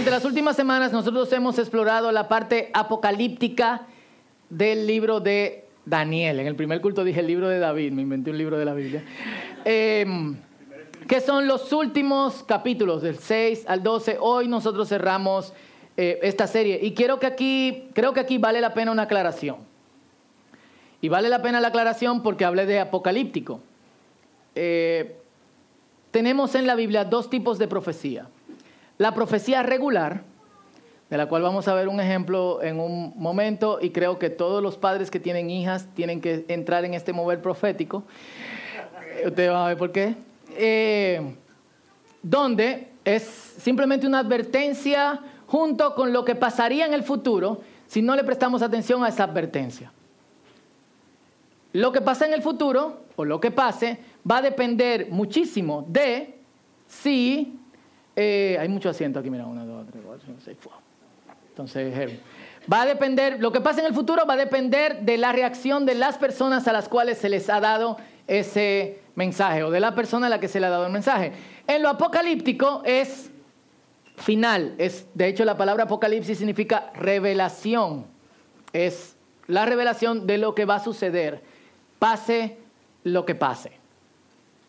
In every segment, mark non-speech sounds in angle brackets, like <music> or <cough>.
Durante las últimas semanas nosotros hemos explorado la parte apocalíptica del libro de Daniel. En el primer culto dije el libro de David, me inventé un libro de la Biblia. Eh, que son los últimos capítulos, del 6 al 12. Hoy nosotros cerramos eh, esta serie y quiero que aquí, creo que aquí vale la pena una aclaración. Y vale la pena la aclaración porque hablé de apocalíptico. Eh, tenemos en la Biblia dos tipos de profecía. La profecía regular, de la cual vamos a ver un ejemplo en un momento, y creo que todos los padres que tienen hijas tienen que entrar en este mover profético. Ustedes van a ver por qué. Eh, donde es simplemente una advertencia junto con lo que pasaría en el futuro si no le prestamos atención a esa advertencia. Lo que pasa en el futuro, o lo que pase, va a depender muchísimo de si eh, hay mucho asiento aquí, mira, una, dos, tres, cuatro, cinco, seis, Entonces, va a depender, lo que pasa en el futuro va a depender de la reacción de las personas a las cuales se les ha dado ese mensaje o de la persona a la que se le ha dado el mensaje. En lo apocalíptico es final, es de hecho la palabra apocalipsis significa revelación. Es la revelación de lo que va a suceder, pase lo que pase.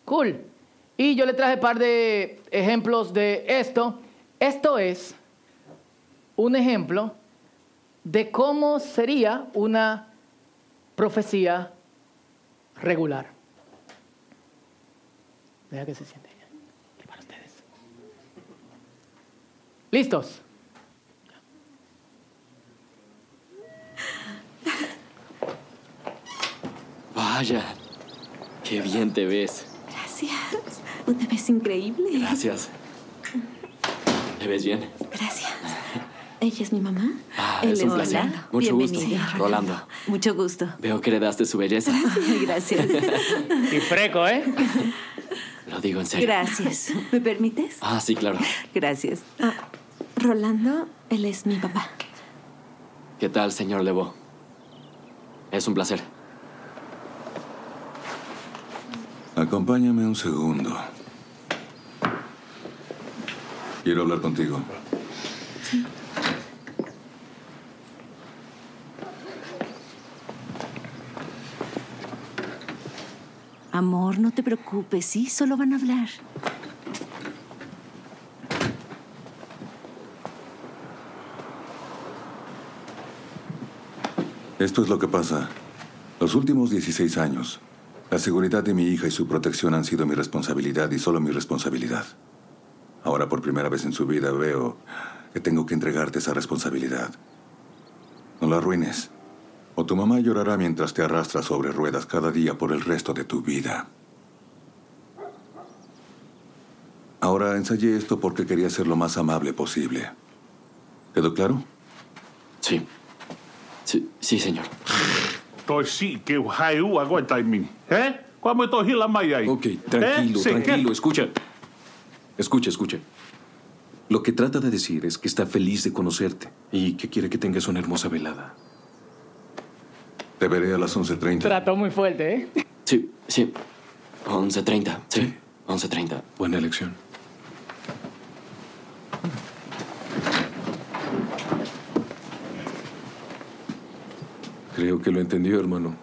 Cool. Y yo le traje un par de ejemplos de esto. Esto es un ejemplo de cómo sería una profecía regular. Deja que se siente Y para ustedes. ¿Listos? Vaya, qué bien te ves. Gracias. Te ves increíble. Gracias. ¿Te ves bien? Gracias. ¿Ella es mi mamá? Ah, es un placer. Mucho gusto. Rolando. Mucho gusto. Veo que heredaste su belleza. Gracias. Y freco, ¿eh? Lo digo en serio. Gracias. ¿Me permites? Ah, sí, claro. Gracias. Ah, Rolando, él es mi papá. ¿Qué tal, señor Levo? Es un placer. Acompáñame un segundo. Quiero hablar contigo. Amor, no te preocupes, sí, solo van a hablar. Esto es lo que pasa. Los últimos 16 años, la seguridad de mi hija y su protección han sido mi responsabilidad y solo mi responsabilidad. Ahora por primera vez en su vida veo que tengo que entregarte esa responsabilidad. No la arruines. O tu mamá llorará mientras te arrastras sobre ruedas cada día por el resto de tu vida. Ahora ensayé esto porque quería ser lo más amable posible. ¿Quedó claro? Sí. Sí, sí, señor. Toi sí que haiu aguanta en mí. ¿Eh? ¿Cómo estoy la maya ahí? Ok, tranquilo, ¿Eh? Sí, tranquilo. ¿qué? Escucha. Escucha, escucha. Lo que trata de decir es que está feliz de conocerte y que quiere que tengas una hermosa velada. Te veré a las 11.30. Trató muy fuerte, ¿eh? Sí, sí. 11.30. Sí, 11.30. Buena elección. Que lo entendió, hermano.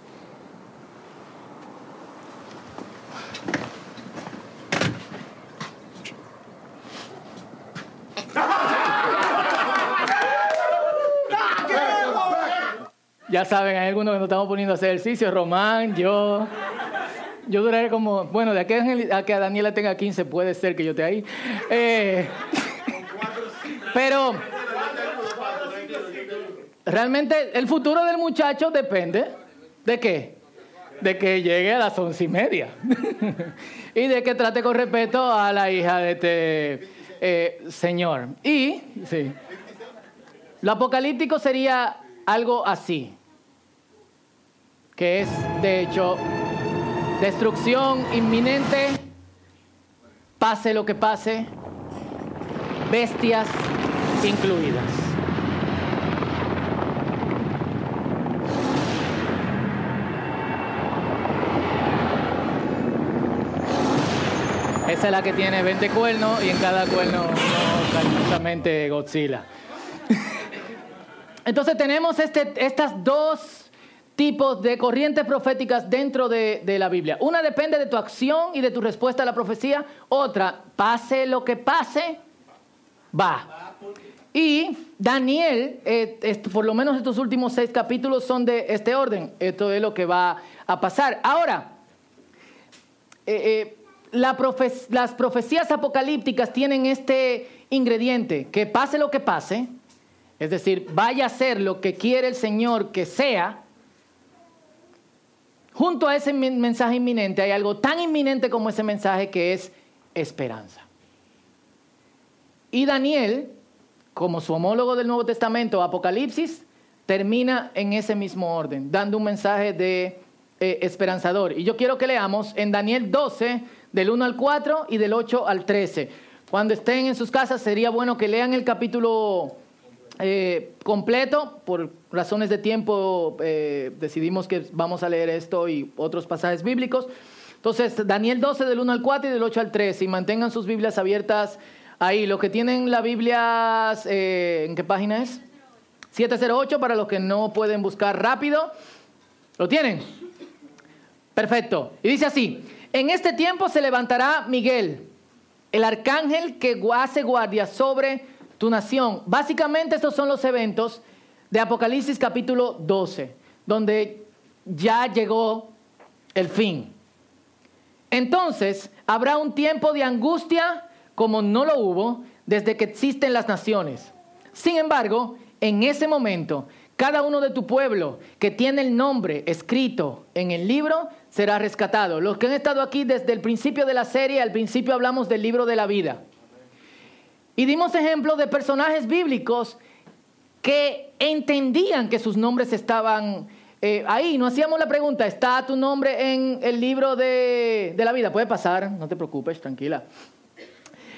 Ya saben, hay algunos que nos estamos poniendo a hacer ejercicio. Román, yo. Yo duraré como. Bueno, de aquí a que Daniela tenga 15, puede ser que yo esté ahí. Eh, <laughs> pero. Realmente, el futuro del muchacho depende de qué? De que llegue a las once y media. <laughs> y de que trate con respeto a la hija de este eh, señor. Y, sí. Lo apocalíptico sería algo así, que es, de hecho, destrucción inminente, pase lo que pase, bestias incluidas. Esa es la que tiene 20 cuernos y en cada cuerno cariñosamente Godzilla. Entonces tenemos este, estas dos tipos de corrientes proféticas dentro de, la Biblia. Una depende de tu acción y de tu respuesta a la profecía. Otra, pase lo que pase, va. Y Daniel, eh, por lo menos estos últimos seis capítulos son de este orden. Esto es lo que va a pasar. Ahora, eh, eh, las profecías apocalípticas tienen este ingrediente, que pase lo que pase, es decir, vaya a ser lo que quiere el Señor que sea, junto a ese men- mensaje inminente hay algo tan inminente como ese mensaje que es esperanza. Y Daniel, como su homólogo del Nuevo Testamento, Apocalipsis, termina en ese mismo orden, dando un mensaje de eh, esperanzador. Y yo quiero que leamos en Daniel 12, del 1 al 4 y del 8 al 13. Cuando estén en sus casas, sería bueno que lean el capítulo eh, completo. Por razones de tiempo, eh, decidimos que vamos a leer esto y otros pasajes bíblicos. Entonces, Daniel 12, del 1 al 4 y del 8 al 13. Y mantengan sus Biblias abiertas ahí. Los que tienen la Biblia, eh, ¿en qué página es? 708 para los que no pueden buscar rápido. ¿Lo tienen? Perfecto. Y dice así, en este tiempo se levantará Miguel, el arcángel que hace guardia sobre tu nación. Básicamente estos son los eventos de Apocalipsis capítulo 12, donde ya llegó el fin. Entonces habrá un tiempo de angustia como no lo hubo desde que existen las naciones. Sin embargo, en ese momento, cada uno de tu pueblo que tiene el nombre escrito en el libro será rescatado. Los que han estado aquí desde el principio de la serie, al principio hablamos del libro de la vida. Y dimos ejemplos de personajes bíblicos que entendían que sus nombres estaban eh, ahí. No hacíamos la pregunta, ¿está tu nombre en el libro de, de la vida? Puede pasar, no te preocupes, tranquila.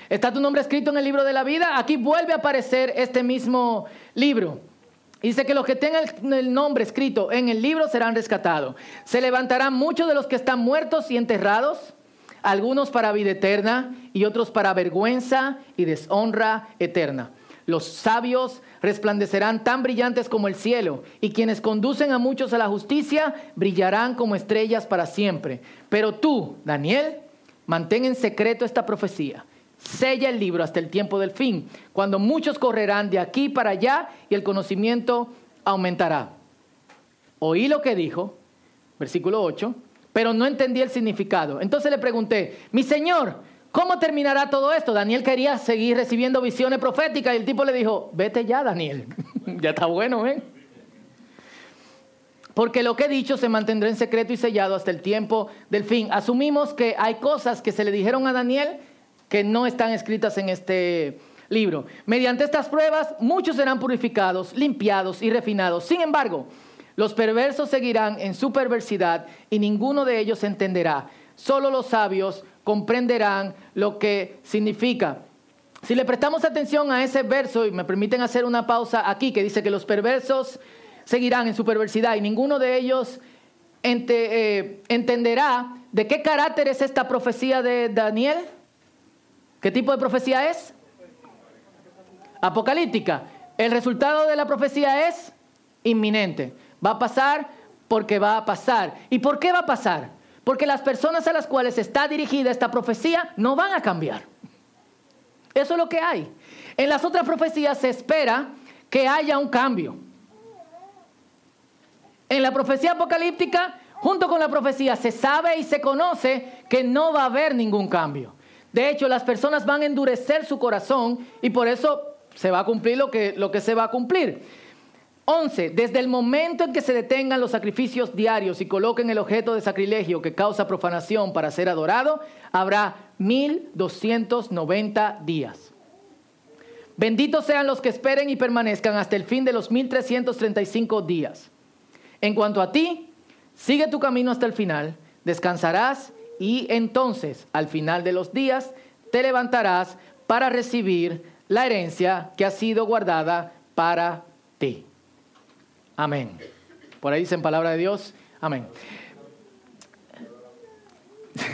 ¿Está tu nombre escrito en el libro de la vida? Aquí vuelve a aparecer este mismo libro. Dice que los que tengan el, nombre escrito en el libro serán rescatados. Se levantarán muchos de los que están muertos y enterrados, algunos para vida eterna y otros para vergüenza y deshonra eterna. Los sabios resplandecerán tan brillantes como el cielo, y quienes conducen a muchos a la justicia brillarán como estrellas para siempre. Pero tú, Daniel, mantén en secreto esta profecía. Sella el libro hasta el tiempo del fin, cuando muchos correrán de aquí para allá y el conocimiento aumentará. Oí lo que dijo, versículo 8, pero no entendí el significado. Entonces le pregunté, mi señor, ¿cómo terminará todo esto? Daniel quería seguir recibiendo visiones proféticas y el tipo le dijo, vete ya, Daniel. <laughs> ya está bueno, ¿eh? Porque lo que he dicho se mantendrá en secreto y sellado hasta el tiempo del fin. Asumimos que hay cosas que se le dijeron a Daniel que no están escritas en este libro. Mediante estas pruebas, muchos serán purificados, limpiados y refinados. Sin embargo, los perversos seguirán en su perversidad y ninguno de ellos entenderá. Solo los sabios comprenderán lo que significa. Si le prestamos atención a ese verso, y me permiten hacer una pausa aquí, que dice que los perversos seguirán en su perversidad y ninguno de ellos eh, entenderá de qué carácter es esta profecía de Daniel. ¿Qué tipo de profecía es? Apocalíptica. El resultado de la profecía es inminente. Va a pasar porque va a pasar. ¿Y por qué va a pasar? Porque las personas a las cuales está dirigida esta profecía no van a cambiar. Eso es lo que hay. En las otras profecías se espera que haya un cambio. En la profecía apocalíptica, junto con la profecía, se sabe y se conoce que no va a haber ningún cambio. De hecho, las personas van a endurecer su corazón y por eso se va a cumplir lo que, lo que se va a cumplir. 11. Desde el momento en que se detengan los sacrificios diarios y coloquen el objeto de sacrilegio que causa profanación para ser adorado, habrá 1290 días. Benditos sean los que esperen y permanezcan hasta el fin de los 1335 días. En cuanto a ti, sigue tu camino hasta el final, descansarás y entonces, al final de los días, te levantarás para recibir la herencia que ha sido guardada para ti. Amén. Por ahí dice en palabra de Dios, amén. <laughs>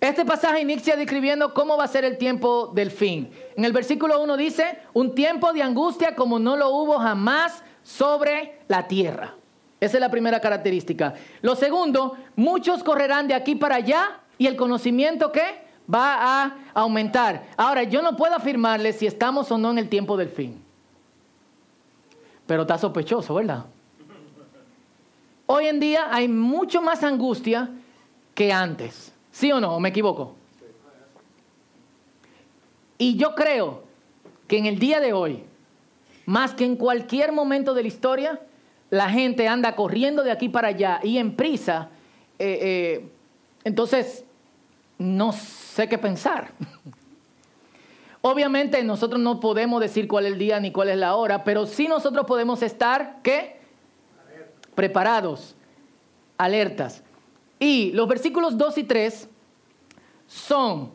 Este pasaje inicia describiendo cómo va a ser el tiempo del fin. En el versículo 1 dice, un tiempo de angustia como no lo hubo jamás sobre la tierra. Esa es la primera característica. Lo segundo, muchos correrán de aquí para allá y el conocimiento que va a aumentar. Ahora, yo no puedo afirmarle si estamos o no en el tiempo del fin. Pero está sospechoso, ¿verdad? Hoy en día hay mucho más angustia que antes. ¿Sí o no? ¿O me equivoco? Y yo creo que en el día de hoy, más que en cualquier momento de la historia, la gente anda corriendo de aquí para allá y en prisa. Eh, eh, entonces, no sé qué pensar. <laughs> Obviamente nosotros no podemos decir cuál es el día ni cuál es la hora, pero sí nosotros podemos estar, ¿qué? Preparados, alertas. Y los versículos 2 y 3 son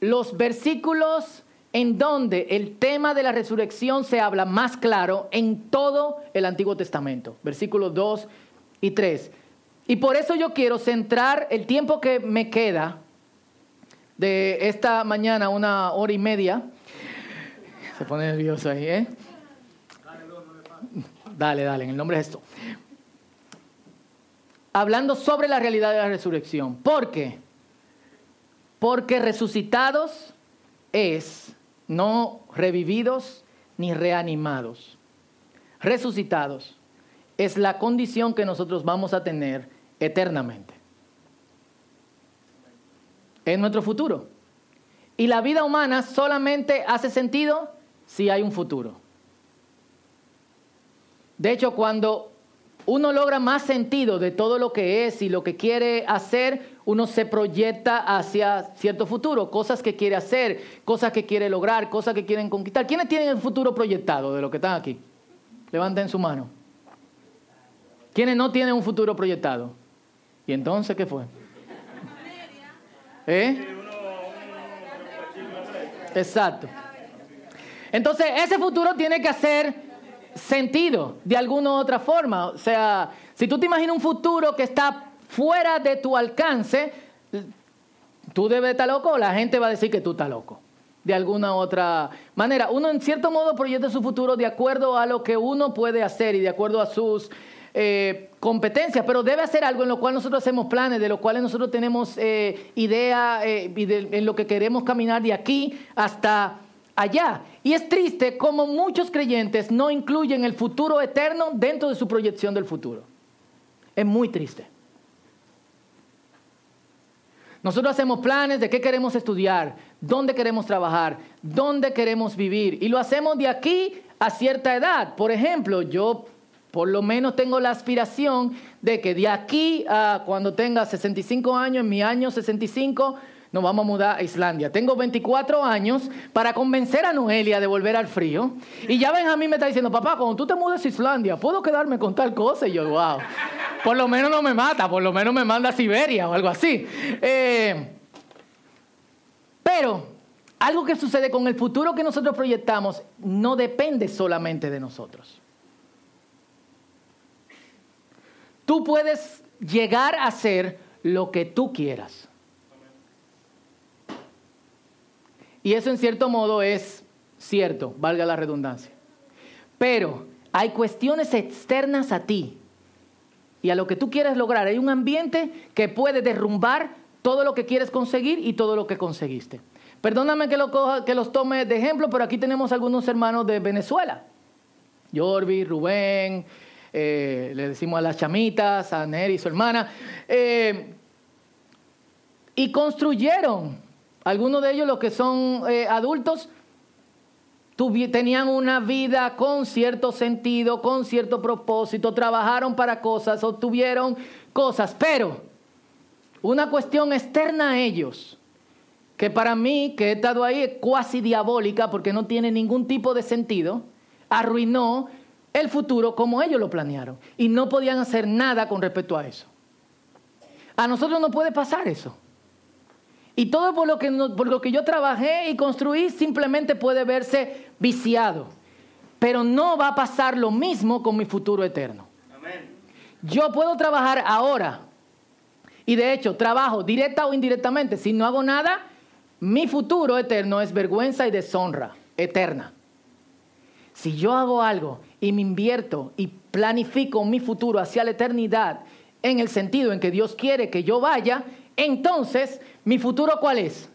los versículos en donde el tema de la resurrección se habla más claro en todo el Antiguo Testamento. Versículos 2 y 3. Y por eso yo quiero centrar el tiempo que me queda de esta mañana, una hora y media. Se pone nervioso ahí, ¿eh? Dale, dale, en el nombre de esto. Hablando sobre la realidad de la resurrección. ¿Por qué? Porque resucitados es no revividos ni reanimados. Resucitados es la condición que nosotros vamos a tener eternamente es nuestro futuro. Y la vida humana solamente hace sentido si hay un futuro. De hecho, cuando uno logra más sentido de todo lo que es y lo que quiere hacer, uno se proyecta hacia cierto futuro, cosas que quiere hacer, cosas que quiere lograr, cosas que quieren conquistar. ¿Quiénes tienen el futuro proyectado de lo que están aquí? Levanten su mano. ¿Quiénes no tienen un futuro proyectado? ¿Y entonces qué fue? ¿Eh? Exacto. Entonces, ese futuro tiene que hacer sentido de alguna u otra forma. O sea, si tú te imaginas un futuro que está fuera de tu alcance, tú debes estar loco, la gente va a decir que tú estás loco. De alguna otra manera. Uno en cierto modo proyecta su futuro de acuerdo a lo que uno puede hacer y de acuerdo a sus eh, competencia, pero debe hacer algo en lo cual nosotros hacemos planes, de lo cual nosotros tenemos eh, idea eh, y en lo que queremos caminar de aquí hasta allá. Y es triste como muchos creyentes no incluyen el futuro eterno dentro de su proyección del futuro. Es muy triste. Nosotros hacemos planes de qué queremos estudiar, dónde queremos trabajar, dónde queremos vivir. Y lo hacemos de aquí a cierta edad. Por ejemplo, yo por lo menos tengo la aspiración de que de aquí a cuando tenga 65 años, en mi año 65, nos vamos a mudar a Islandia. Tengo 24 años para convencer a Noelia de volver al frío. Y ya Benjamín me está diciendo, papá, cuando tú te mudes a Islandia, ¿puedo quedarme con tal cosa? Y yo, wow, por lo menos no me mata, por lo menos me manda a Siberia o algo así. Eh, pero algo que sucede con el futuro que nosotros proyectamos no depende solamente de nosotros. Tú puedes llegar a ser lo que tú quieras. Y eso en cierto modo es cierto, valga la redundancia. Pero hay cuestiones externas a ti y a lo que tú quieres lograr. Hay un ambiente que puede derrumbar todo lo que quieres conseguir y todo lo que conseguiste. Perdóname que, lo que los tome de ejemplo, pero aquí tenemos algunos hermanos de Venezuela. Jorvi, Rubén, eh, le decimos a las chamitas, a Neri y su hermana, eh, y construyeron, algunos de ellos los que son eh, adultos, tenían una vida con cierto sentido, con cierto propósito, trabajaron para cosas, obtuvieron cosas, pero una cuestión externa a ellos, que para mí, que he estado ahí, es cuasi diabólica porque no tiene ningún tipo de sentido, arruinó el futuro como ellos lo planearon. Y no podían hacer nada con respecto a eso. A nosotros no puede pasar eso. Y todo por lo que, por lo que yo trabajé y construí simplemente puede verse viciado. Pero no va a pasar lo mismo con mi futuro eterno. Yo puedo trabajar ahora Y de hecho, trabajo directa o indirectamente. Si no hago nada, mi futuro eterno es vergüenza y deshonra eterna. Si yo hago algo y me invierto y planifico mi futuro hacia la eternidad en el sentido en que Dios quiere que yo vaya, entonces mi futuro cuál es?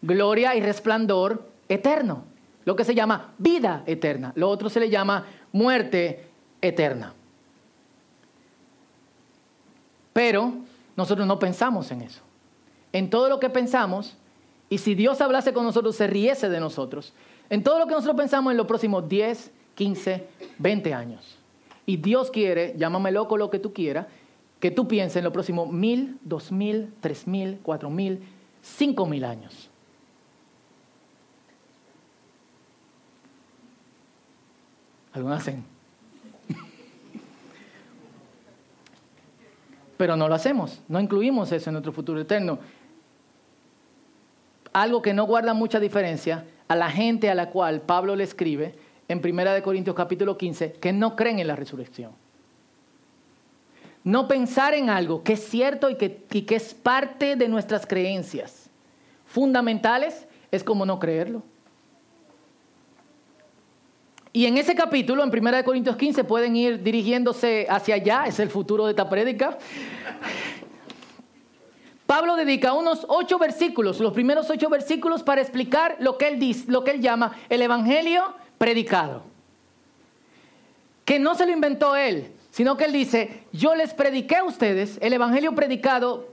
Gloria y resplandor eterno, lo que se llama vida eterna, lo otro se le llama muerte eterna. Pero nosotros no pensamos en eso. En todo lo que pensamos, y si Dios hablase con nosotros, se riese de nosotros. En todo lo que nosotros pensamos en los próximos 10, 15, 20 años. Y Dios quiere, llámame loco lo que tú quieras, que tú pienses en los próximos mil, dos mil, tres mil, cuatro mil, cinco mil años. Algunos hacen. <laughs> Pero no lo hacemos, no incluimos eso en nuestro futuro eterno. Algo que no guarda mucha diferencia a la gente a la cual Pablo le escribe en 1 Corintios capítulo 15 que no creen en la resurrección. No pensar en algo que es cierto y que, y que es parte de nuestras creencias fundamentales es como no creerlo. Y en ese capítulo, en 1 Corintios 15, pueden ir dirigiéndose hacia allá, es el futuro de esta prédica. Pablo dedica unos ocho versículos, los primeros ocho versículos, para explicar lo que él dice, lo que él llama el evangelio predicado. Que no se lo inventó él, sino que él dice: Yo les prediqué a ustedes el evangelio predicado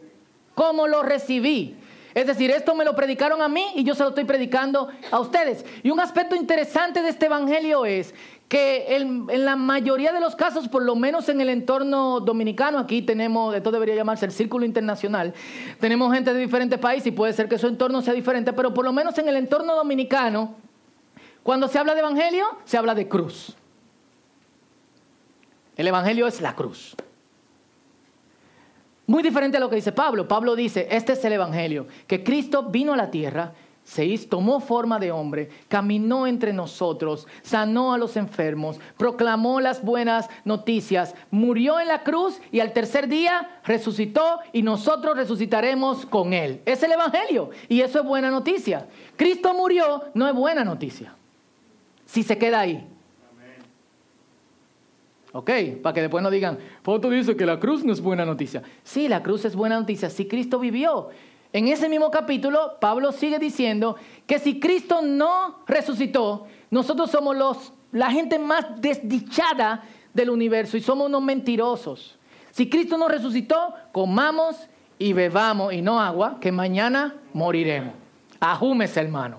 como lo recibí. Es decir, esto me lo predicaron a mí y yo se lo estoy predicando a ustedes. Y un aspecto interesante de este Evangelio es que en, la mayoría de los casos, por lo menos en el entorno dominicano, aquí tenemos, esto debería llamarse el círculo internacional, tenemos gente de diferentes países y puede ser que su entorno sea diferente, pero por lo menos en el entorno dominicano, cuando se habla de Evangelio, se habla de cruz. El Evangelio es la cruz. Muy diferente a lo que dice Pablo. Pablo dice, este es el Evangelio, que Cristo vino a la tierra, se hizo, tomó forma de hombre, caminó entre nosotros, sanó a los enfermos, proclamó las buenas noticias, murió en la cruz y al tercer día resucitó y nosotros resucitaremos con él. Es el Evangelio y eso es buena noticia. Cristo murió, no es buena noticia. Si se queda ahí. ¿Ok? Para que después no digan, Foto dice que la cruz no es buena noticia. Sí, la cruz es buena noticia. Si Cristo vivió. En ese mismo capítulo, Pablo sigue diciendo que si Cristo no resucitó, nosotros somos los, la gente más desdichada del universo y somos unos mentirosos. Si Cristo no resucitó, comamos y bebamos y no agua, que mañana moriremos. Ajúmese, hermano.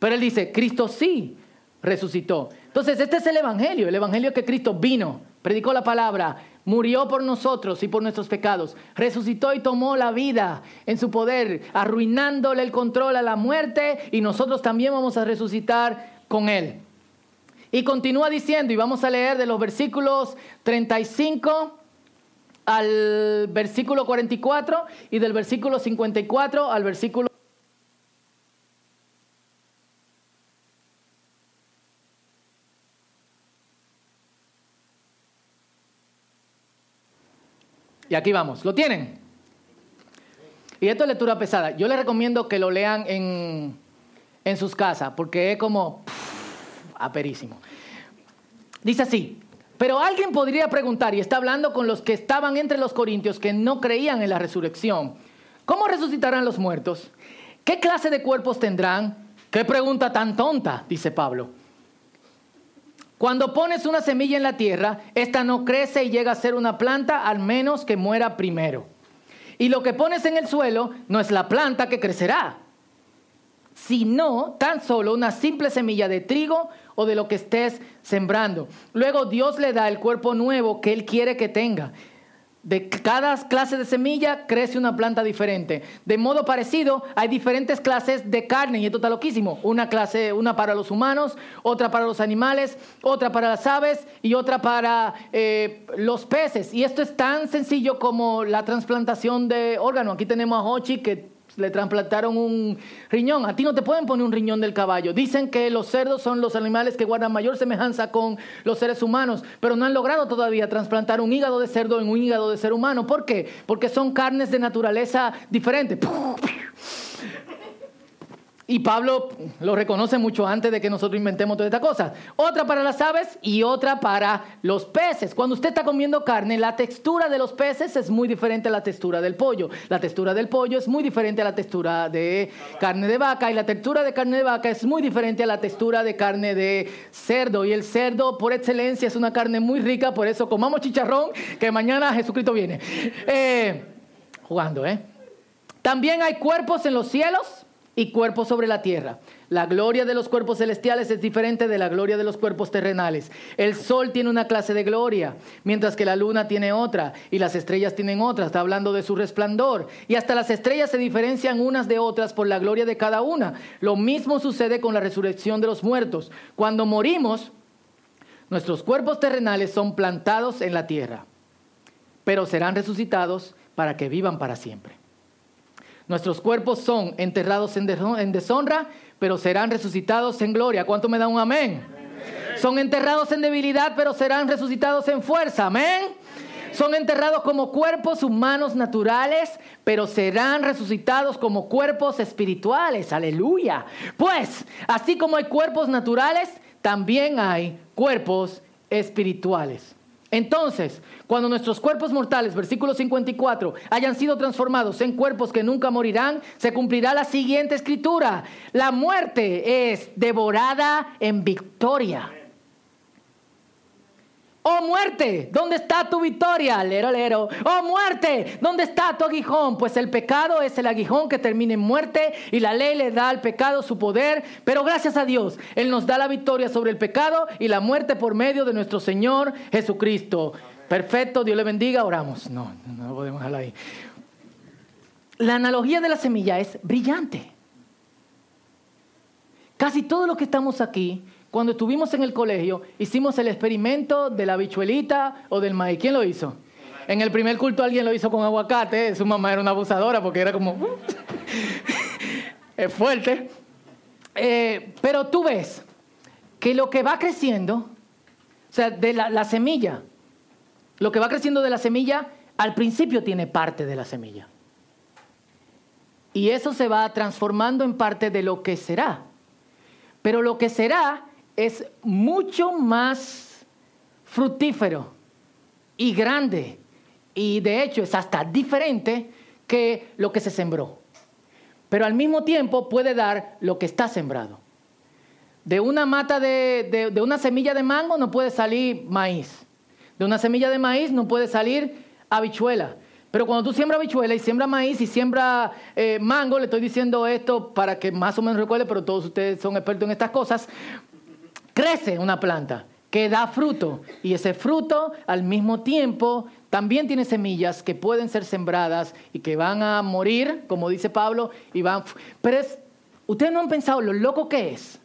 Pero él dice, Cristo sí resucitó. Entonces, este es el Evangelio, el Evangelio que Cristo vino, predicó la palabra, murió por nosotros y por nuestros pecados, resucitó y tomó la vida en su poder, arruinándole el control a la muerte y nosotros también vamos a resucitar con él. Y continúa diciendo, y vamos a leer de los versículos 35 al versículo 44 y del versículo 54 al versículo Y aquí vamos, ¿lo tienen? Y esto es lectura pesada. Yo les recomiendo que lo lean en, en sus casas, porque es como aperísimo. Dice así, pero alguien podría preguntar, y está hablando con los que estaban entre los corintios que no creían en la resurrección, ¿cómo resucitarán los muertos? ¿Qué clase de cuerpos tendrán? ¿Qué pregunta tan tonta? Dice Pablo. Cuando pones una semilla en la tierra, esta no crece y llega a ser una planta al menos que muera primero. Y lo que pones en el suelo no es la planta que crecerá, sino tan solo una simple semilla de trigo o de lo que estés sembrando. Luego Dios le da el cuerpo nuevo que Él quiere que tenga. De cada clase de semilla crece una planta diferente. De modo parecido, hay diferentes clases de carne y esto está loquísimo. Una clase, una para los humanos, otra para los animales, otra para las aves y otra para eh, los peces. Y esto es tan sencillo como la trasplantación de órgano. Aquí tenemos a Hochi que le trasplantaron un riñón. A ti no te pueden poner un riñón del caballo. Dicen que los cerdos son los animales que guardan mayor semejanza con los seres humanos, pero no han logrado todavía trasplantar un hígado de cerdo en un hígado de ser humano. ¿Por qué? Porque son carnes de naturaleza diferente. Y Pablo lo reconoce mucho antes de que nosotros inventemos toda esta cosa. Otra para las aves y otra para los peces. Cuando usted está comiendo carne, la textura de los peces es muy diferente a la textura del pollo. La textura del pollo es muy diferente a la textura de carne de vaca y la textura de carne de vaca es muy diferente a la textura de carne de cerdo. Y el cerdo, por excelencia, es una carne muy rica, por eso comamos chicharrón, que mañana Jesucristo viene. Eh, jugando, ¿eh? También hay cuerpos en los cielos y cuerpos sobre la tierra. La gloria de los cuerpos celestiales es diferente de la gloria de los cuerpos terrenales. El sol tiene una clase de gloria, mientras que la luna tiene otra y las estrellas tienen otra. Está hablando de su resplandor. Y hasta las estrellas se diferencian unas de otras por la gloria de cada una. Lo mismo sucede con la resurrección de los muertos. Cuando morimos, nuestros cuerpos terrenales son plantados en la tierra, pero serán resucitados para que vivan para siempre. Nuestros cuerpos son enterrados en deshonra, pero serán resucitados en gloria. ¿Cuánto me da un amén? Son enterrados en debilidad, pero serán resucitados en fuerza. Amén. Son enterrados como cuerpos humanos naturales, pero serán resucitados como cuerpos espirituales. Aleluya. Pues, así como hay cuerpos naturales, también hay cuerpos espirituales. Entonces, cuando nuestros cuerpos mortales, versículo 54, hayan sido transformados en cuerpos que nunca morirán, se cumplirá la siguiente escritura. La muerte es devorada en victoria. Oh muerte, ¿dónde está tu victoria? Lero, lero. Oh muerte, ¿dónde está tu aguijón? Pues el pecado es el aguijón que termina en muerte y la ley le da al pecado su poder. Pero gracias a Dios, Él nos da la victoria sobre el pecado y la muerte por medio de nuestro Señor Jesucristo. Perfecto, Dios le bendiga, oramos. No, no podemos dejarlo ahí. La analogía de la semilla es brillante. Casi todo lo que estamos aquí cuando estuvimos en el colegio, hicimos el experimento de la bichuelita o del maíz. ¿Quién lo hizo? En el primer culto alguien lo hizo con aguacate. Su mamá era una abusadora porque era como... <laughs> es fuerte. Eh, pero tú ves que lo que va creciendo, o sea, de la semilla, lo que va creciendo de la semilla, al principio tiene parte de la semilla. Y eso se va transformando en parte de lo que será. Pero lo que será es mucho más fructífero y grande y de hecho es hasta diferente que lo que se sembró. Pero al mismo tiempo puede dar lo que está sembrado. De una mata de, una semilla de mango no puede salir maíz. De una semilla de maíz no puede salir habichuela. Pero cuando tú siembras habichuela y siembras maíz y siembras eh, mango, le estoy diciendo esto para que más o menos recuerde, pero todos ustedes son expertos en estas cosas, crece una planta que da fruto y ese fruto al mismo tiempo también tiene semillas que pueden ser sembradas y que van a morir, como dice Pablo, y van... Pero es, ustedes no han pensado lo loco que es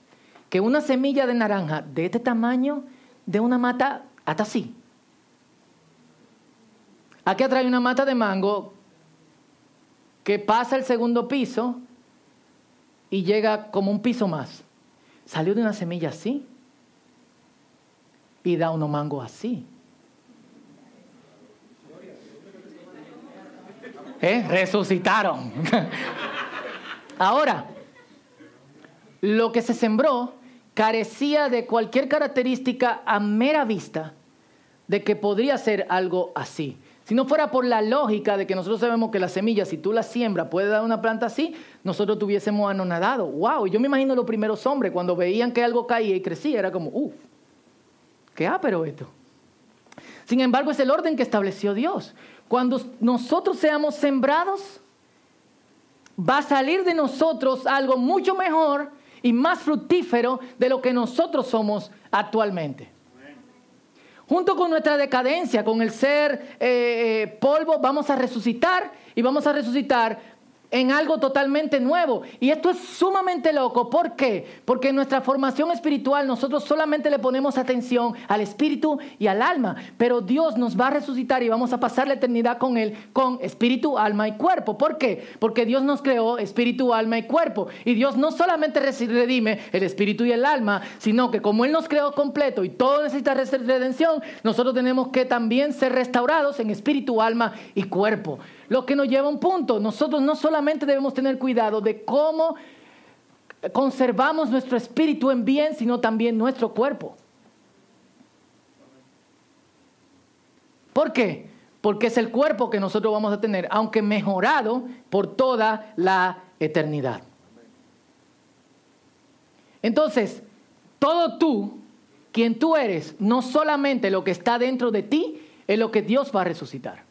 que una semilla de naranja de este tamaño de una mata hasta así. Aquí atrás hay una mata de mango que pasa el segundo piso y llega como un piso más. Salió de una semilla así y da unos mango así. ¿Eh? Resucitaron. <laughs> Ahora, lo que se sembró carecía de cualquier característica a mera vista de que podría ser algo así. Si no fuera por la lógica de que nosotros sabemos que la semilla, si tú la siembras, puede dar una planta así, nosotros tuviésemos anonadado. ¡Wow! Yo me imagino los primeros hombres cuando veían que algo caía y crecía, era como, uff, qué pero esto. Sin embargo, es el orden que estableció Dios. Cuando nosotros seamos sembrados, va a salir de nosotros algo mucho mejor y más fructífero de lo que nosotros somos actualmente. Junto con nuestra decadencia, con el ser eh, eh, polvo, vamos a resucitar y vamos a resucitar en algo totalmente nuevo. Y esto es sumamente loco. ¿Por qué? Porque en nuestra formación espiritual nosotros solamente le ponemos atención al espíritu y al alma. Pero Dios nos va a resucitar y vamos a pasar la eternidad con Él, con espíritu, alma y cuerpo. ¿Por qué? Porque Dios nos creó espíritu, alma y cuerpo. Y Dios no solamente redime el espíritu y el alma, sino que como Él nos creó completo y todo necesita redención, nosotros tenemos que también ser restaurados en espíritu, alma y cuerpo. Lo que nos lleva a un punto. Nosotros no solamente debemos tener cuidado de cómo conservamos nuestro espíritu en bien, sino también nuestro cuerpo. ¿Por qué? Porque es el cuerpo que nosotros vamos a tener, aunque mejorado por toda la eternidad. Entonces, todo tú, quien tú eres, no solamente lo que está dentro de ti, es lo que Dios va a resucitar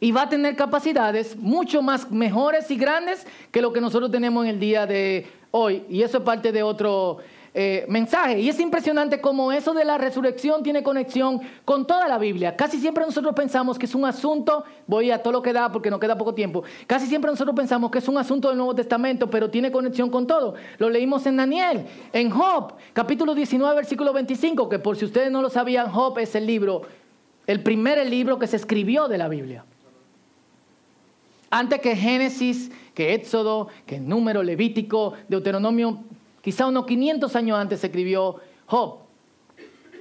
y va a tener capacidades mucho más mejores y grandes que lo que nosotros tenemos en el día de hoy. Y eso es parte de otro eh, mensaje. Y es impresionante cómo eso de la resurrección tiene conexión con toda la Biblia. Casi siempre nosotros pensamos que es un asunto, voy a todo lo que da porque nos queda poco tiempo, casi siempre nosotros pensamos que es un asunto del Nuevo Testamento, pero tiene conexión con todo. Lo leímos en Daniel, en Job, capítulo 19, versículo 25, que por si ustedes no lo sabían, Job es el libro, el primer libro que se escribió de la Biblia. Antes que Génesis, que Éxodo, que Número, Levítico, Deuteronomio, quizá unos 500 años antes se escribió Job.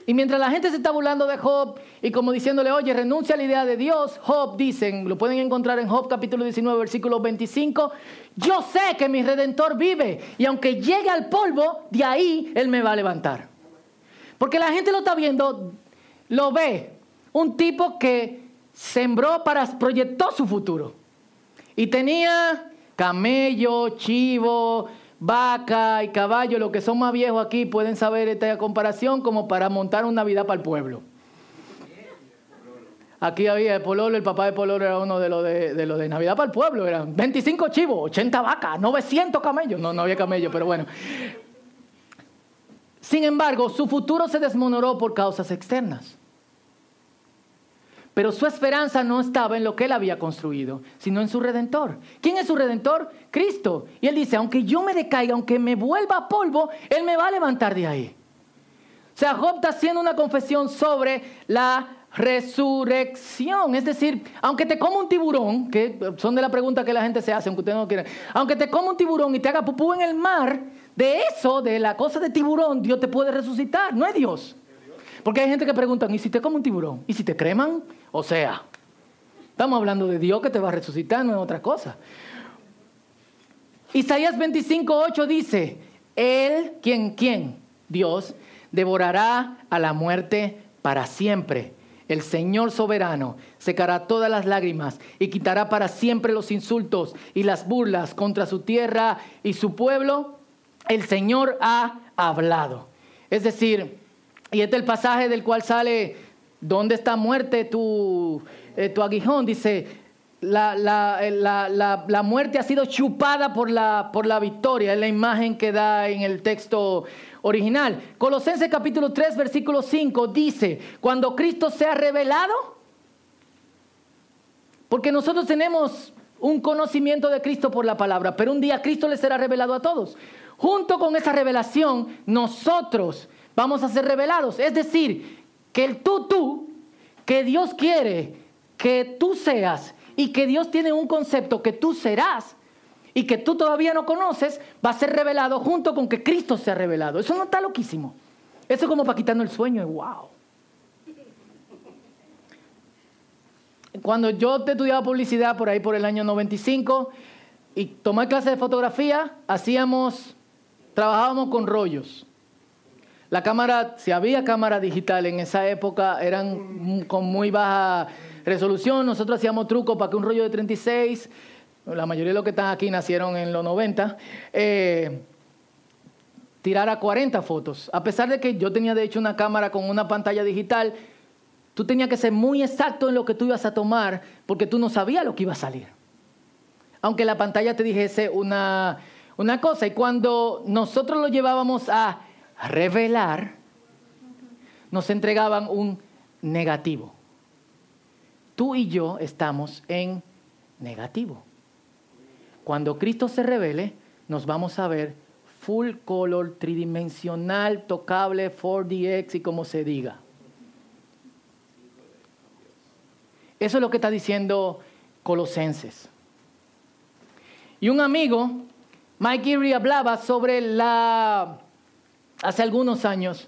Y mientras la gente se está burlando de Job y como diciéndole, oye, renuncia a la idea de Dios, Job dicen, lo pueden encontrar en Job capítulo 19, versículo 25, yo sé que mi redentor vive y aunque llegue al polvo, de ahí él me va a levantar. Porque la gente lo está viendo, lo ve, un tipo que sembró para, proyectó su futuro. Y tenía camello, chivo, vaca y caballo. Los que son más viejos aquí pueden saber esta comparación como para montar una Navidad para el pueblo. Aquí había el Pololo, el papá de Pololo era uno de los de, Navidad para el pueblo. Eran 25 chivos, 80 vacas, 900 camellos. No, no había camello, pero bueno. Sin embargo, su futuro se desmonoró por causas externas. Pero su esperanza no estaba en lo que él había construido, sino en su redentor. ¿Quién es su redentor? Cristo. Y él dice, aunque yo me decaiga, aunque me vuelva polvo, él me va a levantar de ahí. O sea, Job está haciendo una confesión sobre la resurrección. Es decir, aunque te coma un tiburón, que son de la pregunta que la gente se hace, aunque ustedes no quieran, aunque te coma un tiburón y te haga pupú en el mar, de eso, de la cosa de tiburón, Dios te puede resucitar, no es Dios. Porque hay gente que pregunta, ¿y si te come un tiburón? ¿Y si te creman? O sea, estamos hablando de Dios que te va a resucitar, no es otra cosa. Isaías 25, dice, Él, ¿quién? ¿Quién? Dios, devorará a la muerte para siempre. El Señor soberano secará todas las lágrimas y quitará para siempre los insultos y las burlas contra su tierra y su pueblo. El Señor ha hablado. Es decir, y este es el pasaje del cual sale, ¿dónde está muerte tu, eh, tu aguijón? Dice, la, la, la, muerte ha sido chupada por la, por la victoria, es la imagen que da en el texto original. Colosenses capítulo 3, versículo 5 dice, cuando Cristo se ha revelado, porque nosotros tenemos un conocimiento de Cristo por la palabra, pero un día Cristo le será revelado a todos. Junto con esa revelación, nosotros vamos a ser revelados. Es decir, que el tú, tú, que Dios quiere que tú seas y que Dios tiene un concepto que tú serás y que tú todavía no conoces, va a ser revelado junto con que Cristo sea revelado. Eso no está loquísimo. Eso es como para quitarnos el sueño. ¡Wow! Cuando yo estudiaba publicidad por ahí por el año 95 y tomé clase de fotografía, hacíamos, trabajábamos con rollos. La cámara, si había cámara digital en esa época, eran con muy baja resolución. Nosotros hacíamos trucos para que un rollo de 36, la mayoría de los que están aquí nacieron en los 90, eh, tirara 40 fotos. A pesar de que yo tenía de hecho una cámara con una pantalla digital, tú tenías que ser muy exacto en lo que tú ibas a tomar porque tú no sabías lo que iba a salir. Aunque la pantalla te dijese una, una cosa. Y cuando nosotros lo llevábamos a revelar, nos entregaban un negativo. Tú y yo estamos en negativo. Cuando Cristo se revele, nos vamos a ver full color, tridimensional, tocable, 4DX y como se diga. Eso es lo que está diciendo Colosenses. Y un amigo, Mike Erie, hablaba sobre la, hace algunos años,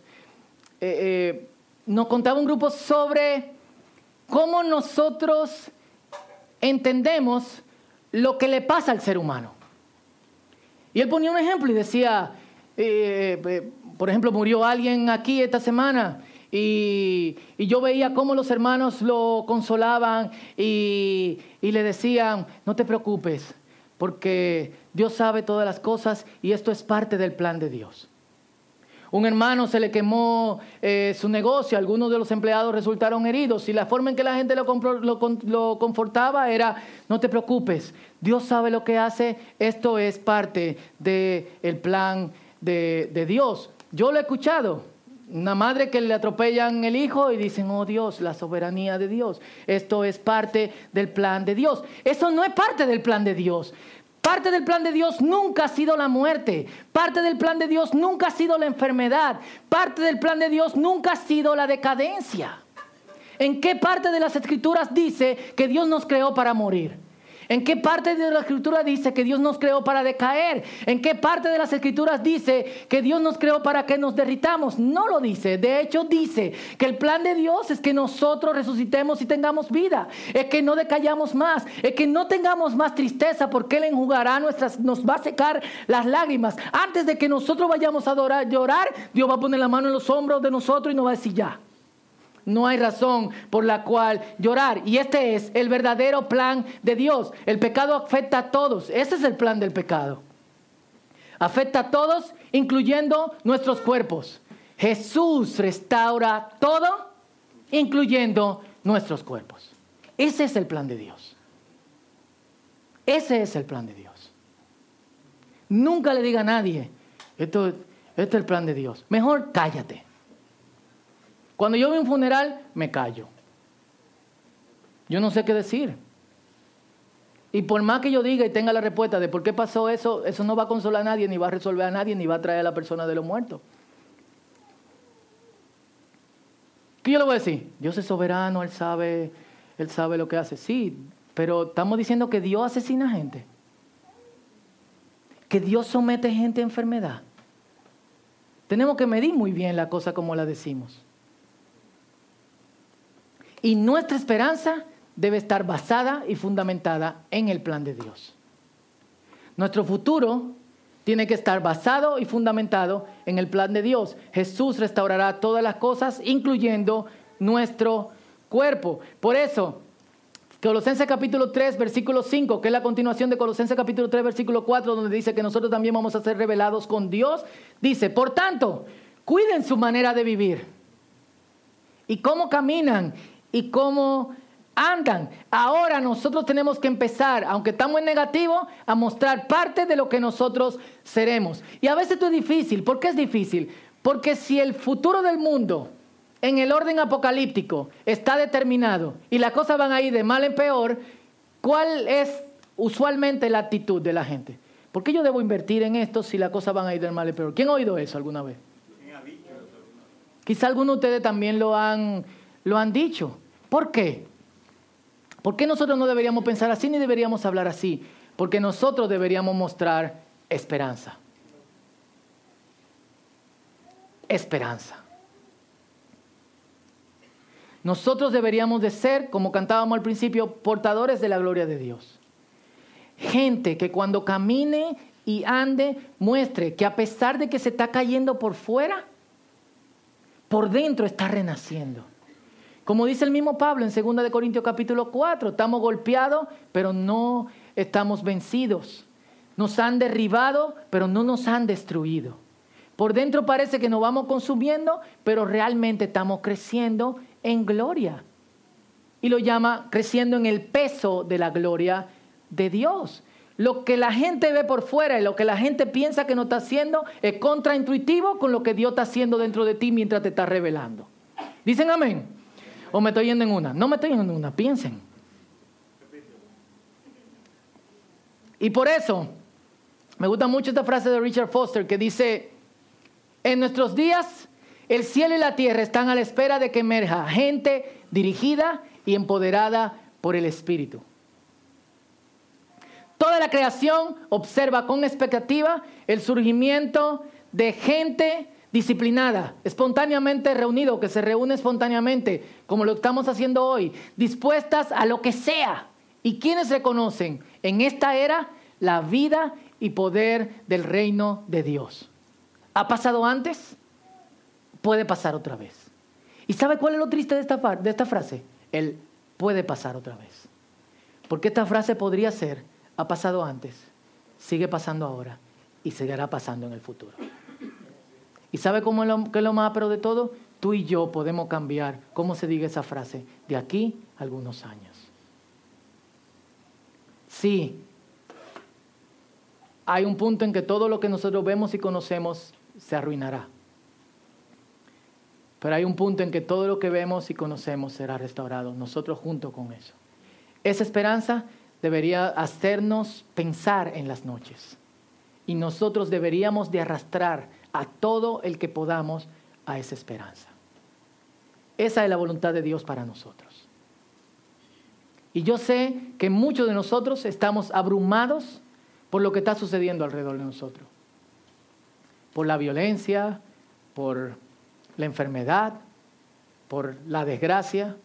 eh, eh, nos contaba un grupo sobre cómo nosotros entendemos lo que le pasa al ser humano. Y él ponía un ejemplo y decía, eh, por ejemplo, murió alguien aquí esta semana y, yo veía cómo los hermanos lo consolaban y, y le decían, no te preocupes, porque Dios sabe todas las cosas y esto es parte del plan de Dios. Un hermano se le quemó eh, su negocio, algunos de los empleados resultaron heridos y la forma en que la gente lo, lo, confortaba era, no te preocupes, Dios sabe lo que hace, esto es parte del plan de, de Dios. Yo lo he escuchado, una madre que le atropellan el hijo y dicen, oh Dios, la soberanía de Dios. Esto es parte del plan de Dios. Eso no es parte del plan de Dios. Parte del plan de Dios nunca ha sido la muerte. Parte del plan de Dios nunca ha sido la enfermedad. Parte del plan de Dios nunca ha sido la decadencia. ¿En qué parte de las escrituras dice que Dios nos creó para morir? ¿En qué parte de la escritura dice que Dios nos creó para decaer? ¿En qué parte de las escrituras dice que Dios nos creó para que nos derritamos? No lo dice. De hecho dice que el plan de Dios es que nosotros resucitemos y tengamos vida. Es que no decayamos más. Es que no tengamos más tristeza porque Él enjugará nuestras, nos va a secar las lágrimas. Antes de que nosotros vayamos a adorar, llorar, Dios va a poner la mano en los hombros de nosotros y nos va a decir ya. No hay razón por la cual llorar. Y este es el verdadero plan de Dios. El pecado afecta a todos. Ese es el plan del pecado. Afecta a todos, incluyendo nuestros cuerpos. Jesús restaura todo, incluyendo nuestros cuerpos. Ese es el plan de Dios. Ese es el plan de Dios. Nunca le diga a nadie, esto, esto es el plan de Dios. Mejor cállate. Cuando yo veo un funeral, me callo. Yo no sé qué decir. Y por más que yo diga y tenga la respuesta de por qué pasó eso, eso no va a consolar a nadie, ni va a resolver a nadie, ni va a traer a la persona de los muertos. ¿Qué yo le voy a decir? Dios es soberano, Él sabe, Él sabe lo que hace. Sí, pero estamos diciendo que Dios asesina gente. Que Dios somete gente a enfermedad. Tenemos que medir muy bien la cosa como la decimos. Y nuestra esperanza debe estar basada y fundamentada en el plan de Dios. Nuestro futuro tiene que estar basado y fundamentado en el plan de Dios. Jesús restaurará todas las cosas, incluyendo nuestro cuerpo. Por eso, Colosenses capítulo 3, versículo 5, que es la continuación de Colosenses capítulo 3, versículo 4, donde dice que nosotros también vamos a ser revelados con Dios, dice, por tanto, cuiden su manera de vivir y cómo caminan y cómo andan. Ahora nosotros tenemos que empezar, aunque estamos en negativo, a mostrar parte de lo que nosotros seremos. Y a veces esto es difícil. ¿Por qué es difícil? Porque si el futuro del mundo en el orden apocalíptico está determinado y las cosas van a ir de mal en peor, ¿cuál es usualmente la actitud de la gente? ¿Por qué yo debo invertir en esto si las cosas van a ir de mal en peor? ¿Quién ha oído eso alguna vez? Quizá algunos de ustedes también lo han, lo han dicho. ¿Por qué? ¿Por qué nosotros no deberíamos pensar así ni deberíamos hablar así? Porque nosotros deberíamos mostrar esperanza. Esperanza. Nosotros deberíamos de ser, como cantábamos al principio, portadores de la gloria de Dios. Gente que cuando camine y ande muestre que a pesar de que se está cayendo por fuera, por dentro está renaciendo. Como dice el mismo Pablo en 2 de Corintios capítulo 4, estamos golpeados, pero no estamos vencidos. Nos han derribado, pero no nos han destruido. Por dentro parece que nos vamos consumiendo, pero realmente estamos creciendo en gloria. Y lo llama creciendo en el peso de la gloria de Dios. Lo que la gente ve por fuera y lo que la gente piensa que no está haciendo es contraintuitivo con lo que Dios está haciendo dentro de ti mientras te está revelando. Dicen amén. ¿O me estoy yendo en una? No me estoy yendo en una, piensen. Y por eso, me gusta mucho esta frase de Richard Foster que dice, en nuestros días el cielo y la tierra están a la espera de que emerja gente dirigida y empoderada por el Espíritu. Toda la creación observa con expectativa el surgimiento de gente disciplinada, espontáneamente reunido, que se reúne espontáneamente, como lo estamos haciendo hoy, dispuestas a lo que sea. ¿Y quienes reconocen en esta era la vida y poder del reino de Dios? ¿Ha pasado antes? Puede pasar otra vez. ¿Y sabe cuál es lo triste de esta, de esta frase? El puede pasar otra vez. Porque esta frase podría ser, ha pasado antes, sigue pasando ahora y seguirá pasando en el futuro. ¿Y sabe cómo es lo, qué es lo más pero de todo? Tú y yo podemos cambiar cómo se diga esa frase de aquí a algunos años. Sí, hay un punto en que todo lo que nosotros vemos y conocemos se arruinará. Pero hay un punto en que todo lo que vemos y conocemos será restaurado, nosotros junto con eso. Esa esperanza debería hacernos pensar en las noches. Y nosotros deberíamos de arrastrar a todo el que podamos a esa esperanza. Esa es la voluntad de Dios para nosotros. Y yo sé que muchos de nosotros estamos abrumados por lo que está sucediendo alrededor de nosotros. Por la violencia, por la enfermedad, por la desgracia.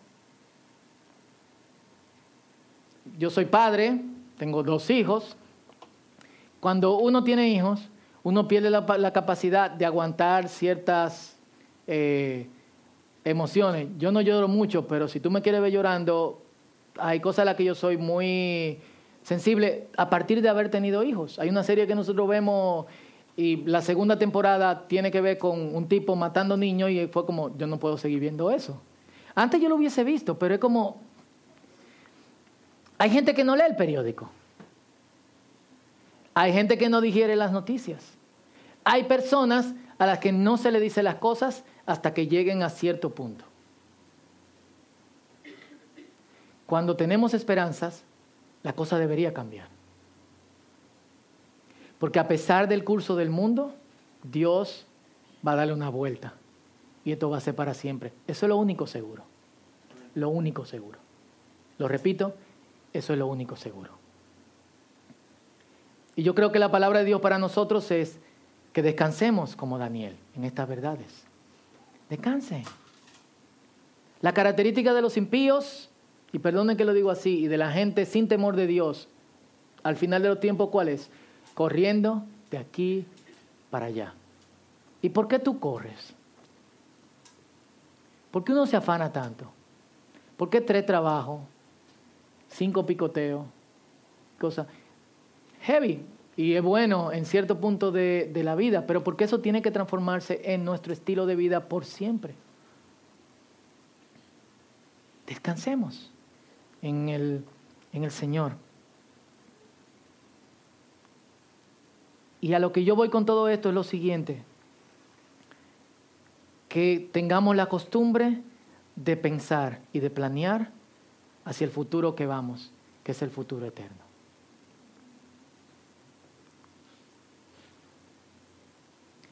Yo soy padre, tengo dos hijos. Cuando uno tiene hijos, uno pierde la, capacidad de aguantar ciertas eh, emociones. Yo no lloro mucho, pero si tú me quieres ver llorando, hay cosas a las que yo soy muy sensible a partir de haber tenido hijos. Hay una serie que nosotros vemos y la segunda temporada tiene que ver con un tipo matando niños y fue como, yo no puedo seguir viendo eso. Antes yo lo hubiese visto, pero es como, hay gente que no lee el periódico. Hay gente que no digiere las noticias. Hay personas a las que no se le dice las cosas hasta que lleguen a cierto punto. Cuando tenemos esperanzas, la cosa debería cambiar. Porque a pesar del curso del mundo, Dios va a darle una vuelta. Y esto va a ser para siempre. Eso es lo único seguro. Lo único seguro. Lo repito, eso es lo único seguro. Y yo creo que la palabra de Dios para nosotros es que descansemos como Daniel en estas verdades. Descanse. La característica de los impíos, y perdonen que lo digo así, y de la gente sin temor de Dios, al final de los tiempos, ¿cuál es? Corriendo de aquí para allá. ¿Y por qué tú corres? ¿Por qué uno se afana tanto? ¿Por qué tres trabajos? Cinco picoteos, cosas. Heavy, y es bueno en cierto punto de, la vida, pero porque eso tiene que transformarse en nuestro estilo de vida por siempre. Descansemos en el, en el Señor. Y a lo que yo voy con todo esto es lo siguiente, que tengamos la costumbre de pensar y de planear hacia el futuro que vamos, que es el futuro eterno.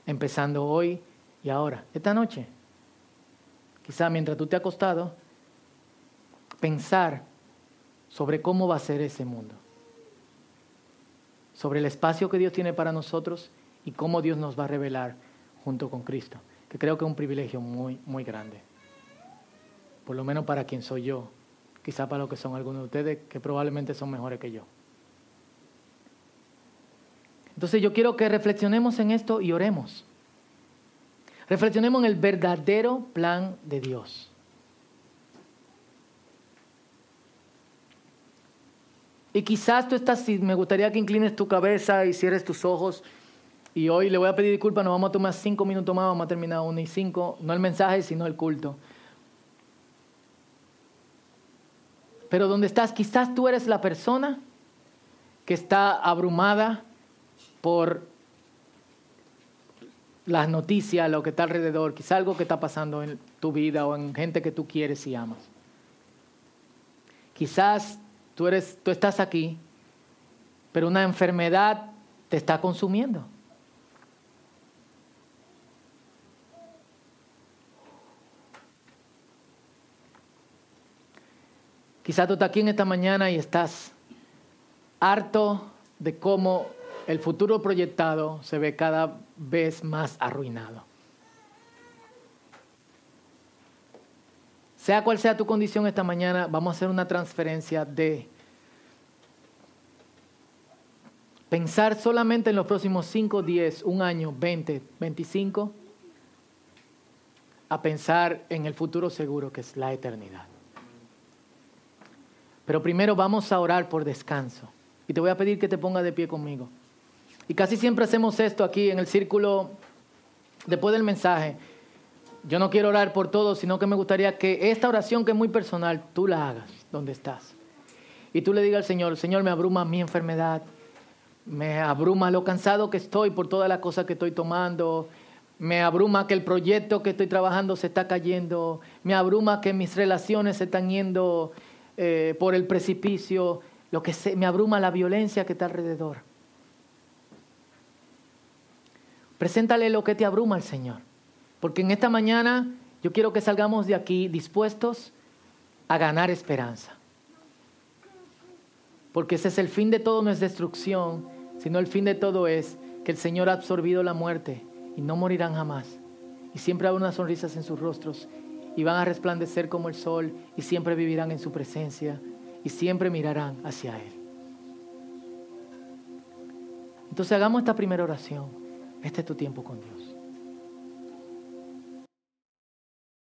Empezando hoy y ahora, esta noche. Quizá mientras tú te has acostado, pensar sobre cómo va a ser ese mundo, sobre el espacio que Dios tiene para nosotros y cómo Dios nos va a revelar junto con Cristo, que creo que es un privilegio muy, muy grande, por lo menos para quien soy yo, quizá para lo que son algunos de ustedes que probablemente son mejores que yo. Entonces yo quiero que reflexionemos en esto y oremos. Reflexionemos en el verdadero plan de Dios. Y quizás tú estás, me gustaría que inclines tu cabeza y cierres tus ojos. Y hoy le voy a pedir disculpas, nos vamos a tomar cinco minutos más, vamos a terminar uno y cinco, no el mensaje, sino el culto. Pero donde estás, quizás tú eres la persona que está abrumada por las noticias, lo que está alrededor, quizá algo que está pasando en tu vida o en gente que tú quieres y amas. Quizás tú, eres, tú estás aquí pero una enfermedad te está consumiendo. Quizá tú estás aquí en esta mañana y estás harto de cómo el futuro proyectado se ve cada vez más arruinado. Sea cual sea tu condición esta mañana, vamos a hacer una transferencia de pensar solamente en los próximos 5, 10, un año, 20, 25, a pensar en el futuro seguro que es la eternidad. Pero primero vamos a orar por descanso. Y te voy a pedir que te pongas de pie conmigo. Y casi siempre hacemos esto aquí en el círculo después del mensaje. Yo no quiero orar por todos, sino que me gustaría que esta oración que es muy personal, tú la hagas donde estás. Y tú le digas al Señor, Señor, me abruma mi enfermedad, me abruma lo cansado que estoy por todas las cosas que estoy tomando, me abruma que el proyecto que estoy trabajando se está cayendo, me abruma que mis relaciones se están yendo eh, por el precipicio, lo que me abruma la violencia que está alrededor. Preséntale lo que te abruma al Señor. Porque en esta mañana yo quiero que salgamos de aquí dispuestos a ganar esperanza. Porque ese es el fin de todo, no es destrucción, sino el fin de todo es que el Señor ha absorbido la muerte y no morirán jamás. Y siempre habrá unas sonrisas en sus rostros y van a resplandecer como el sol y siempre vivirán en su presencia y siempre mirarán hacia Él. Entonces hagamos esta primera oración. Este es tu tiempo con Dios.